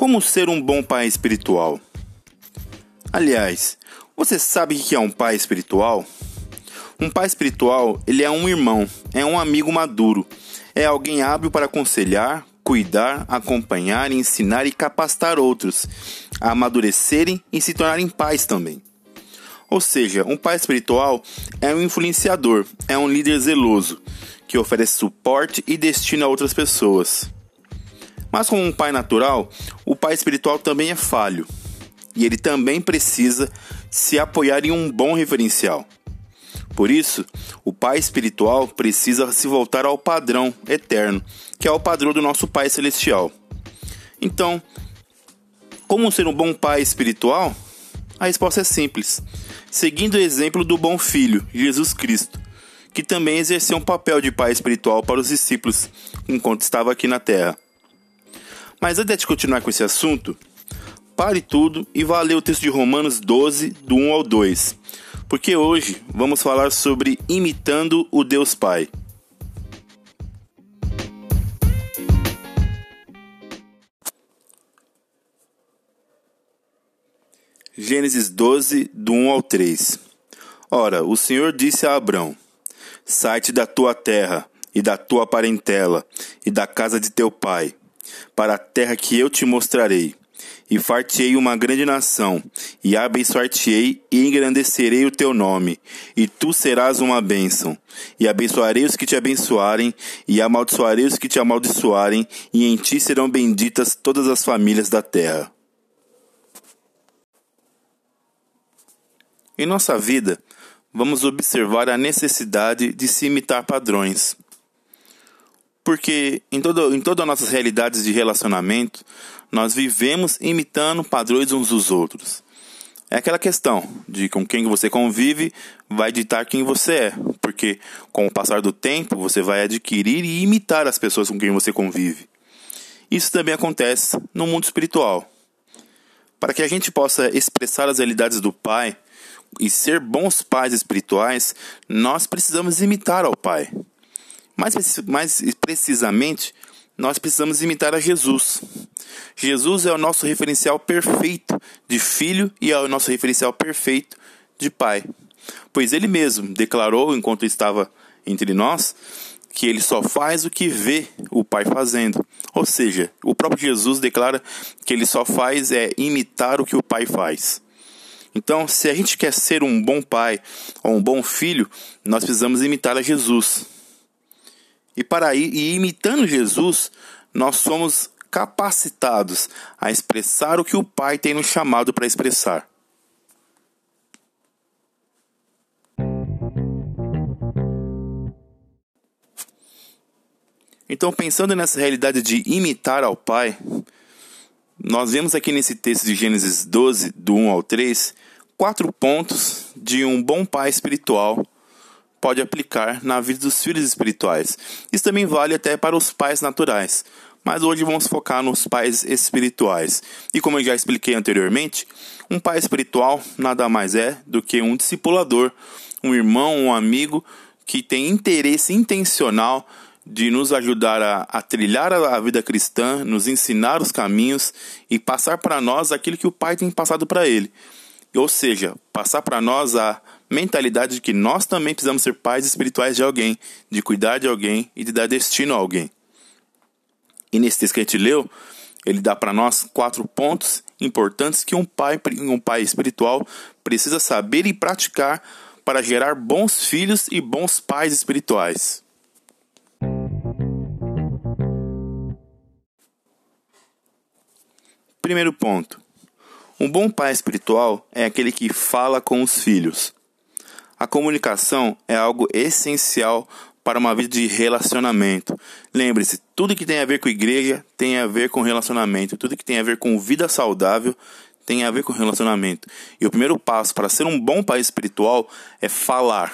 Como ser um bom pai espiritual? Aliás, você sabe o que é um pai espiritual? Um pai espiritual, ele é um irmão, é um amigo maduro, é alguém hábil para aconselhar, cuidar, acompanhar, ensinar e capacitar outros a amadurecerem e se tornarem pais também. Ou seja, um pai espiritual é um influenciador, é um líder zeloso, que oferece suporte e destino a outras pessoas. Mas como um pai natural, o pai espiritual também é falho. E ele também precisa se apoiar em um bom referencial. Por isso, o pai espiritual precisa se voltar ao padrão eterno, que é o padrão do nosso Pai celestial. Então, como ser um bom pai espiritual? A resposta é simples. Seguindo o exemplo do bom filho, Jesus Cristo, que também exerceu um papel de pai espiritual para os discípulos enquanto estava aqui na terra. Mas antes de continuar com esse assunto, pare tudo e vá ler o texto de Romanos 12, do 1 ao 2, porque hoje vamos falar sobre imitando o Deus Pai. Gênesis 12, do 1 ao 3 Ora, o Senhor disse a Abrão: Sai-te da tua terra, e da tua parentela, e da casa de teu pai para a terra que eu te mostrarei. E fartei uma grande nação, e abençoar-te-ei e engrandecerei o teu nome, e tu serás uma bênção. E abençoarei os que te abençoarem, e amaldiçoarei os que te amaldiçoarem, e em ti serão benditas todas as famílias da terra. Em nossa vida, vamos observar a necessidade de se imitar padrões. Porque em, todo, em todas as nossas realidades de relacionamento, nós vivemos imitando padrões uns dos outros. É aquela questão de com quem você convive vai ditar quem você é, porque com o passar do tempo você vai adquirir e imitar as pessoas com quem você convive. Isso também acontece no mundo espiritual. Para que a gente possa expressar as realidades do Pai e ser bons pais espirituais, nós precisamos imitar ao Pai. Mais, mais precisamente, nós precisamos imitar a Jesus. Jesus é o nosso referencial perfeito de filho e é o nosso referencial perfeito de pai. Pois ele mesmo declarou, enquanto estava entre nós, que ele só faz o que vê o pai fazendo. Ou seja, o próprio Jesus declara que ele só faz é imitar o que o pai faz. Então, se a gente quer ser um bom pai ou um bom filho, nós precisamos imitar a Jesus. E para e imitando Jesus, nós somos capacitados a expressar o que o Pai tem nos chamado para expressar. Então, pensando nessa realidade de imitar ao Pai, nós vemos aqui nesse texto de Gênesis 12, do 1 ao 3, quatro pontos de um bom pai espiritual pode aplicar na vida dos filhos espirituais. Isso também vale até para os pais naturais. Mas hoje vamos focar nos pais espirituais. E como eu já expliquei anteriormente, um pai espiritual nada mais é do que um discipulador, um irmão, um amigo que tem interesse intencional de nos ajudar a, a trilhar a, vida cristã, nos ensinar os caminhos e passar para nós aquilo que o pai tem passado para ele. Ou seja, passar para nós a mentalidade de que nós também precisamos ser pais espirituais de alguém, de cuidar de alguém e de dar destino a alguém. E nesse texto que a gente leu, ele dá para nós quatro pontos importantes que um pai, um pai espiritual precisa saber e praticar para gerar bons filhos e bons pais espirituais. Primeiro ponto. Um bom pai espiritual é aquele que fala com os filhos. A comunicação é algo essencial para uma vida de relacionamento. Lembre-se, tudo que tem a ver com igreja tem a ver com relacionamento. Tudo que tem a ver com vida saudável tem a ver com relacionamento. E o primeiro passo para ser um bom pai espiritual é falar,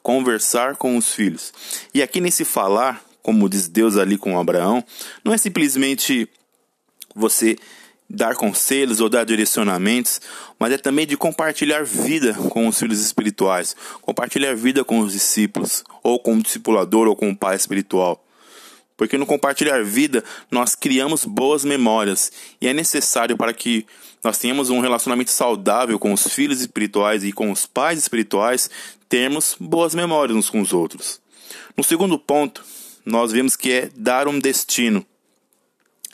conversar com os filhos. E aqui nesse falar, como diz Deus ali com Abraão, não é simplesmente você dar conselhos ou dar direcionamentos, mas é também de compartilhar vida com os filhos espirituais, compartilhar vida com os discípulos, ou com o discipulador ou com o pai espiritual. porque no compartilhar vida nós criamos boas memórias e é necessário para que nós tenhamos um relacionamento saudável com os filhos espirituais e com os pais espirituais, termos boas memórias uns com os outros. No segundo ponto, nós vemos que é dar um destino.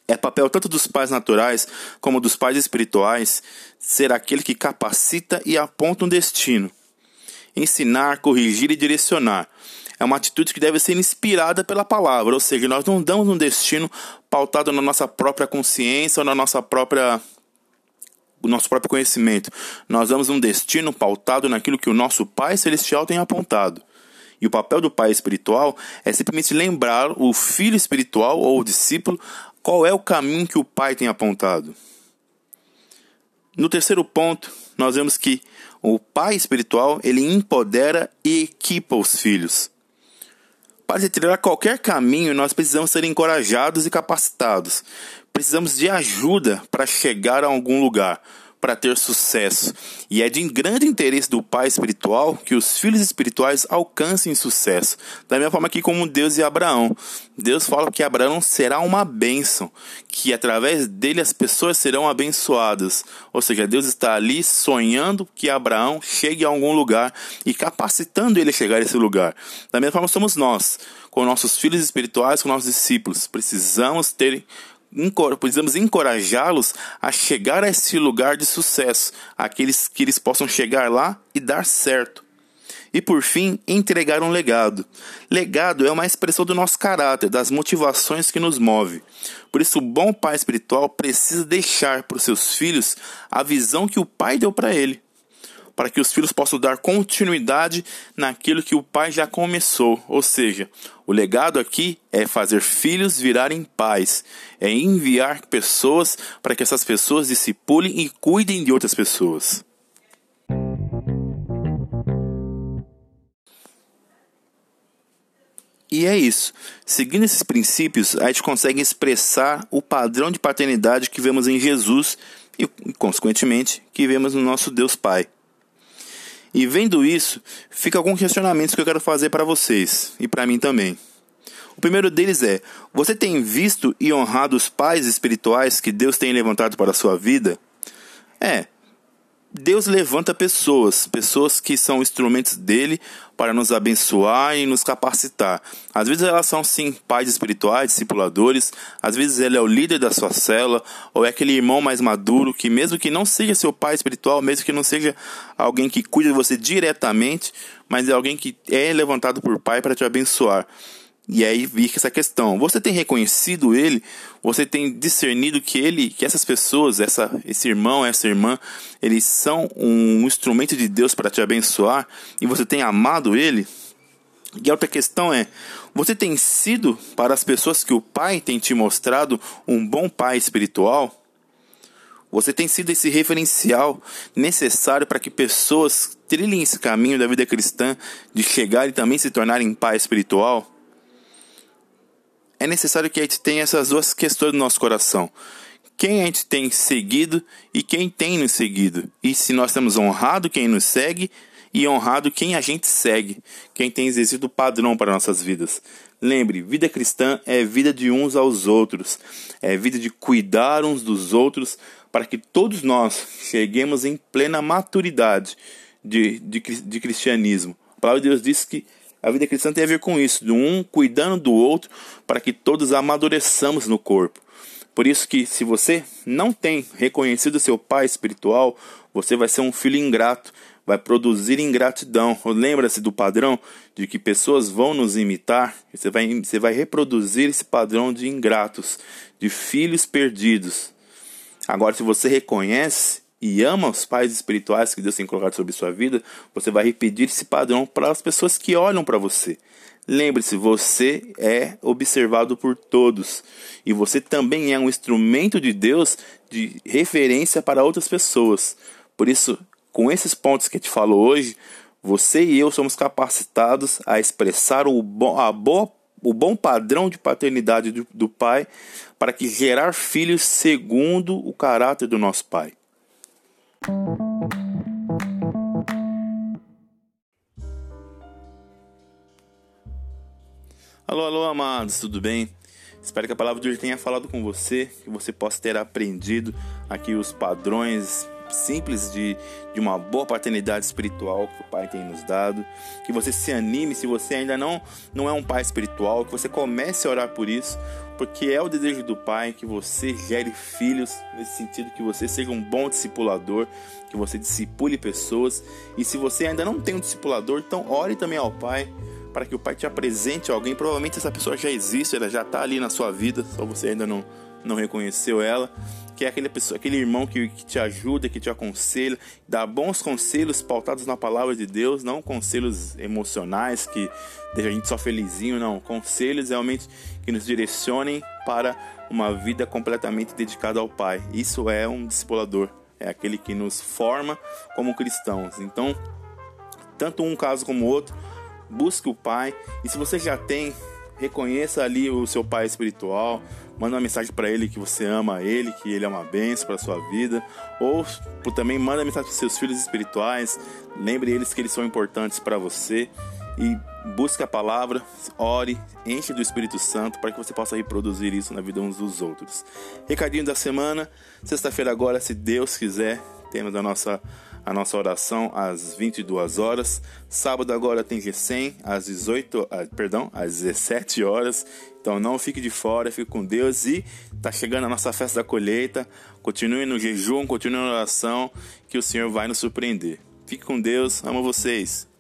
É papel tanto dos pais naturais como dos pais espirituais ser aquele que capacita e aponta um destino. Ensinar, corrigir e direcionar. É uma atitude que deve ser inspirada pela palavra, ou seja, nós não damos um destino pautado na nossa própria consciência ou na nossa própria o nosso próprio conhecimento. Nós damos um destino pautado naquilo que o nosso Pai Celestial tem apontado. E o papel do pai espiritual é simplesmente lembrar o filho espiritual ou o discípulo qual é o caminho que o pai tem apontado. No terceiro ponto, nós vemos que o pai espiritual ele empodera e equipa os filhos. Para trilhar qualquer caminho, nós precisamos ser encorajados e capacitados. Precisamos de ajuda para chegar a algum lugar para ter sucesso. E é de grande interesse do pai espiritual que os filhos espirituais alcancem sucesso. Da mesma forma que como Deus e Abraão. Deus fala que Abraão será uma bênção, que através dele as pessoas serão abençoadas. Ou seja, Deus está ali sonhando que Abraão chegue a algum lugar e capacitando ele a chegar a esse lugar. Da mesma forma somos nós, com nossos filhos espirituais, com nossos discípulos. Precisamos ter precisamos encorajá-los a chegar a esse lugar de sucesso, aqueles que eles possam chegar lá e dar certo. E por fim, entregar um legado. Legado é uma expressão do nosso caráter, das motivações que nos move. Por isso, o bom pai espiritual precisa deixar para os seus filhos a visão que o pai deu para ele para que os filhos possam dar continuidade naquilo que o pai já começou. Ou seja, o legado aqui é fazer filhos virarem pais, é enviar pessoas para que essas pessoas discipulem e cuidem de outras pessoas. E é isso. Seguindo esses princípios, a gente consegue expressar o padrão de paternidade que vemos em Jesus e, consequentemente, que vemos no nosso Deus Pai. E vendo isso, fica alguns questionamentos que eu quero fazer para vocês e para mim também. O primeiro deles é: você tem visto e honrado os pais espirituais que Deus tem levantado para a sua vida? É, Deus levanta pessoas, pessoas que são instrumentos dele para nos abençoar e nos capacitar. Às vezes elas são sim pais espirituais, discipuladores, às vezes ele é o líder da sua cela, ou é aquele irmão mais maduro que mesmo que não seja seu pai espiritual, mesmo que não seja alguém que cuida de você diretamente, mas é alguém que é levantado por pai para te abençoar. E aí fica essa questão. Você tem reconhecido ele? Você tem discernido que ele, que essas pessoas, essa, esse irmão, essa irmã, eles são um instrumento de Deus para te abençoar? E você tem amado ele? E a outra questão é: você tem sido para as pessoas que o Pai tem te mostrado um bom pai espiritual? Você tem sido esse referencial necessário para que pessoas trilhem esse caminho da vida cristã de chegar e também se tornarem pai espiritual? É necessário que a gente tenha essas duas questões no nosso coração. Quem a gente tem seguido e quem tem nos seguido. E se nós temos honrado quem nos segue e honrado quem a gente segue, quem tem exercido o padrão para nossas vidas. Lembre, vida cristã é vida de uns aos outros, é vida de cuidar uns dos outros para que todos nós cheguemos em plena maturidade de, de, de cristianismo. A palavra de Deus diz que a vida cristã tem a ver com isso, de um cuidando do outro para que todos amadureçamos no corpo. Por isso que se você não tem reconhecido seu pai espiritual, você vai ser um filho ingrato, vai produzir ingratidão. Lembra-se do padrão de que pessoas vão nos imitar, você vai, você vai reproduzir esse padrão de ingratos, de filhos perdidos. Agora, se você reconhece e ama os pais espirituais que Deus tem colocado sobre sua vida, você vai repetir esse padrão para as pessoas que olham para você. Lembre-se, você é observado por todos e você também é um instrumento de Deus de referência para outras pessoas. Por isso, com esses pontos que a gente falou hoje, você e eu somos capacitados a expressar o bom, a boa, o bom padrão de paternidade do, do Pai para que gerar filhos segundo o caráter do nosso Pai. Alô, alô, amados, tudo bem? Espero que a palavra de hoje tenha falado com você, que você possa ter aprendido aqui os padrões simples de, de uma boa paternidade espiritual que o Pai tem nos dado. Que você se anime se você ainda não, não é um pai espiritual, que você comece a orar por isso, porque é o desejo do Pai que você gere filhos, nesse sentido que você seja um bom discipulador, que você discipule pessoas. E se você ainda não tem um discipulador, então ore também ao Pai para que o Pai te apresente alguém. Provavelmente essa pessoa já existe, ela já está ali na sua vida, só você ainda não, não reconheceu ela que é aquele, pessoa, aquele irmão que, que te ajuda, que te aconselha, dá bons conselhos pautados na palavra de Deus, não conselhos emocionais que deixam a gente só felizinho, não. Conselhos realmente que nos direcionem para uma vida completamente dedicada ao Pai. Isso é um discipulador, é aquele que nos forma como cristãos. Então, tanto um caso como o outro, busque o Pai. E se você já tem reconheça ali o seu pai espiritual, manda uma mensagem para ele que você ama ele, que ele é uma bênção para sua vida, ou também manda mensagem para seus filhos espirituais, lembre eles que eles são importantes para você e busque a palavra, ore, enche do Espírito Santo para que você possa reproduzir isso na vida uns dos outros. Recadinho da semana, sexta-feira agora, se Deus quiser, temos a nossa a nossa oração às 22 horas. Sábado agora tem G100 às 18, ah, perdão, às 17 horas. Então não fique de fora, fique com Deus e tá chegando a nossa festa da colheita. Continue no jejum, continue na oração, que o Senhor vai nos surpreender. Fique com Deus, amo vocês.